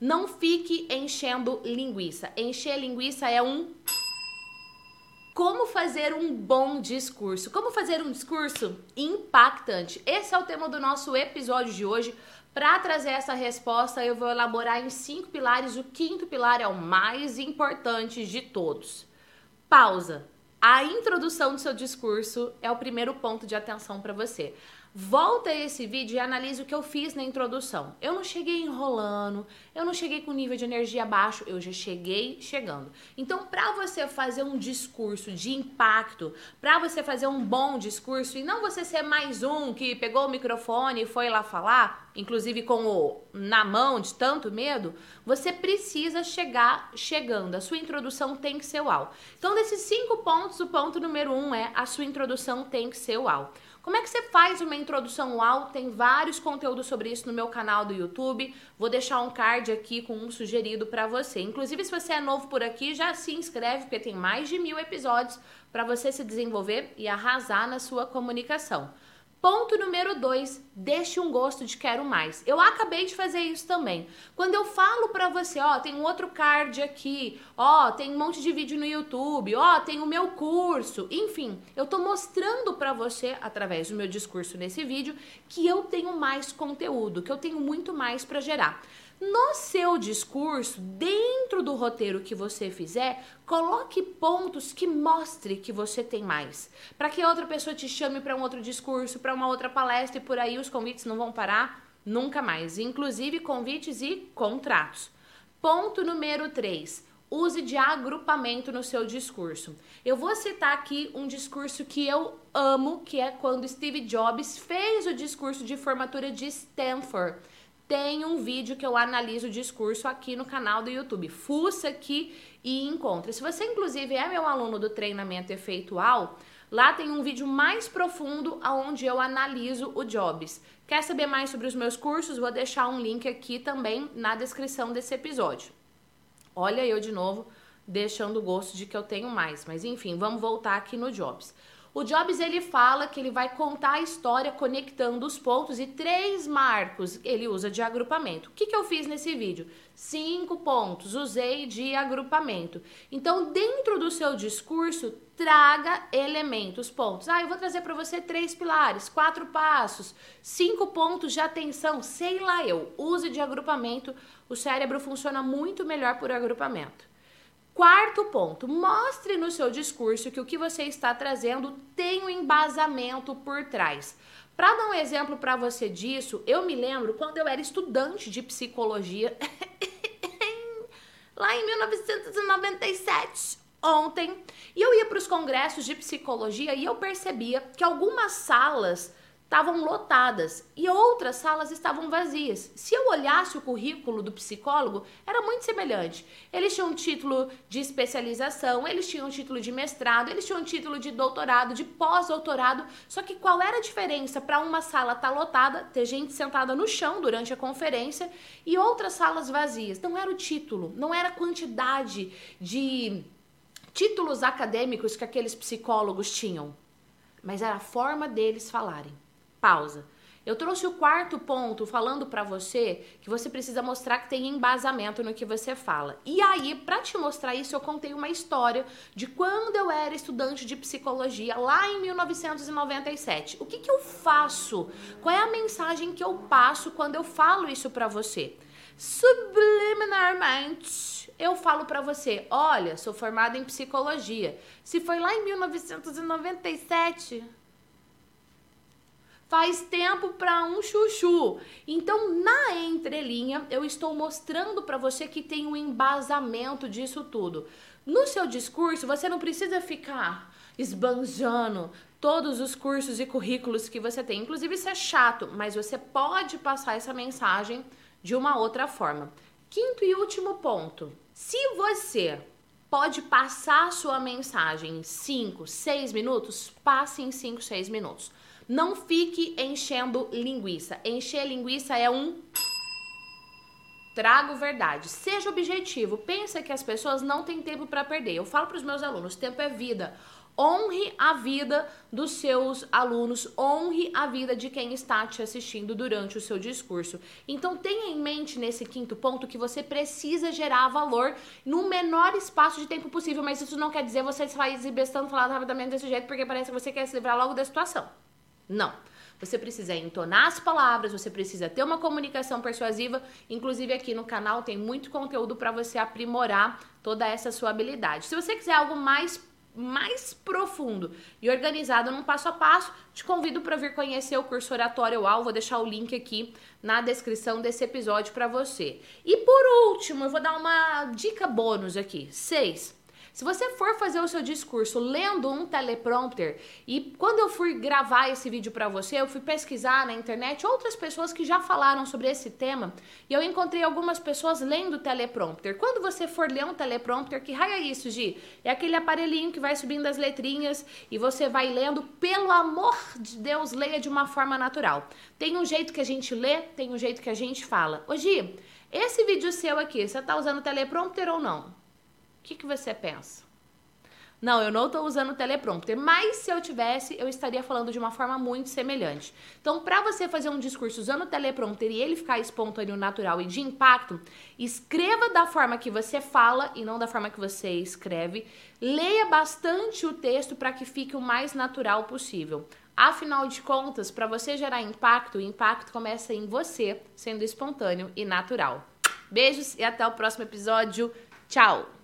Não fique enchendo linguiça. Encher linguiça é um como fazer um bom discurso? Como fazer um discurso impactante? Esse é o tema do nosso episódio de hoje. Para trazer essa resposta, eu vou elaborar em cinco pilares. O quinto pilar é o mais importante de todos. Pausa. A introdução do seu discurso é o primeiro ponto de atenção para você. Volta esse vídeo e analise o que eu fiz na introdução. Eu não cheguei enrolando, eu não cheguei com nível de energia baixo, eu já cheguei chegando. Então, para você fazer um discurso de impacto, para você fazer um bom discurso e não você ser mais um que pegou o microfone e foi lá falar, inclusive com o na mão de tanto medo, você precisa chegar chegando. A sua introdução tem que ser uau. Então, desses cinco pontos, o ponto número um é a sua introdução tem que ser uau. Como é que você faz uma introdução UAU? Tem vários conteúdos sobre isso no meu canal do YouTube. Vou deixar um card aqui com um sugerido para você. Inclusive, se você é novo por aqui, já se inscreve, porque tem mais de mil episódios para você se desenvolver e arrasar na sua comunicação. Ponto número dois, deixe um gosto de quero mais. Eu acabei de fazer isso também. Quando eu falo para você, ó, tem um outro card aqui, ó, tem um monte de vídeo no YouTube, ó, tem o meu curso, enfim, eu tô mostrando para você através do meu discurso nesse vídeo que eu tenho mais conteúdo, que eu tenho muito mais para gerar. No seu discurso, dentro do roteiro que você fizer, coloque pontos que mostre que você tem mais. Para que outra pessoa te chame para um outro discurso, para uma outra palestra e por aí os convites não vão parar nunca mais, inclusive convites e contratos. Ponto número 3 use de agrupamento no seu discurso. Eu vou citar aqui um discurso que eu amo, que é quando Steve Jobs fez o discurso de formatura de Stanford tem um vídeo que eu analiso o discurso aqui no canal do YouTube. Fuça aqui e encontre. Se você, inclusive, é meu aluno do treinamento efeitual, lá tem um vídeo mais profundo onde eu analiso o Jobs. Quer saber mais sobre os meus cursos? Vou deixar um link aqui também na descrição desse episódio. Olha eu de novo, deixando o gosto de que eu tenho mais. Mas enfim, vamos voltar aqui no Jobs. O Jobs ele fala que ele vai contar a história conectando os pontos e três marcos ele usa de agrupamento. O que, que eu fiz nesse vídeo? Cinco pontos, usei de agrupamento. Então, dentro do seu discurso, traga elementos, pontos. Ah, eu vou trazer para você três pilares, quatro passos, cinco pontos de atenção, sei lá eu. Use de agrupamento, o cérebro funciona muito melhor por agrupamento. Quarto ponto, mostre no seu discurso que o que você está trazendo tem um embasamento por trás. Para dar um exemplo para você disso, eu me lembro quando eu era estudante de psicologia, lá em 1997, ontem, e eu ia para os congressos de psicologia e eu percebia que algumas salas estavam lotadas e outras salas estavam vazias. Se eu olhasse o currículo do psicólogo, era muito semelhante. Eles tinham título de especialização, eles tinham título de mestrado, eles tinham título de doutorado, de pós-doutorado. Só que qual era a diferença para uma sala estar tá lotada, ter gente sentada no chão durante a conferência e outras salas vazias? Não era o título, não era a quantidade de títulos acadêmicos que aqueles psicólogos tinham, mas era a forma deles falarem. Pausa. Eu trouxe o quarto ponto falando para você que você precisa mostrar que tem embasamento no que você fala. E aí, para te mostrar isso, eu contei uma história de quando eu era estudante de psicologia lá em 1997. O que, que eu faço? Qual é a mensagem que eu passo quando eu falo isso para você? Subliminarmente, eu falo para você: olha, sou formada em psicologia. Se foi lá em 1997 faz tempo para um chuchu. Então, na entrelinha, eu estou mostrando para você que tem um embasamento disso tudo. No seu discurso, você não precisa ficar esbanjando todos os cursos e currículos que você tem. Inclusive, isso é chato, mas você pode passar essa mensagem de uma outra forma. Quinto e último ponto. Se você pode passar sua mensagem em 5, 6 minutos, passe em 5, 6 minutos. Não fique enchendo linguiça. Encher linguiça é um trago verdade. Seja objetivo. Pensa que as pessoas não têm tempo para perder. Eu falo para os meus alunos, tempo é vida. honre a vida dos seus alunos, honre a vida de quem está te assistindo durante o seu discurso. Então tenha em mente nesse quinto ponto que você precisa gerar valor no menor espaço de tempo possível, mas isso não quer dizer você sair exibestando falando rapidamente desse jeito porque parece que você quer se livrar logo da situação. Não. Você precisa entonar as palavras, você precisa ter uma comunicação persuasiva. Inclusive aqui no canal tem muito conteúdo para você aprimorar toda essa sua habilidade. Se você quiser algo mais mais profundo e organizado num passo a passo, te convido para vir conhecer o curso Oratório UAU. Vou deixar o link aqui na descrição desse episódio para você. E por último, eu vou dar uma dica bônus aqui. Seis. Se você for fazer o seu discurso lendo um teleprompter, e quando eu fui gravar esse vídeo para você, eu fui pesquisar na internet outras pessoas que já falaram sobre esse tema, e eu encontrei algumas pessoas lendo teleprompter. Quando você for ler um teleprompter, que raio é isso, Gi? É aquele aparelhinho que vai subindo as letrinhas e você vai lendo, pelo amor de Deus, leia de uma forma natural. Tem um jeito que a gente lê, tem um jeito que a gente fala. Ô Gi, esse vídeo seu aqui, você tá usando teleprompter ou não? O que, que você pensa? Não, eu não estou usando o teleprompter, mas se eu tivesse, eu estaria falando de uma forma muito semelhante. Então, para você fazer um discurso usando o teleprompter e ele ficar espontâneo, natural e de impacto, escreva da forma que você fala e não da forma que você escreve. Leia bastante o texto para que fique o mais natural possível. Afinal de contas, para você gerar impacto, o impacto começa em você, sendo espontâneo e natural. Beijos e até o próximo episódio. Tchau!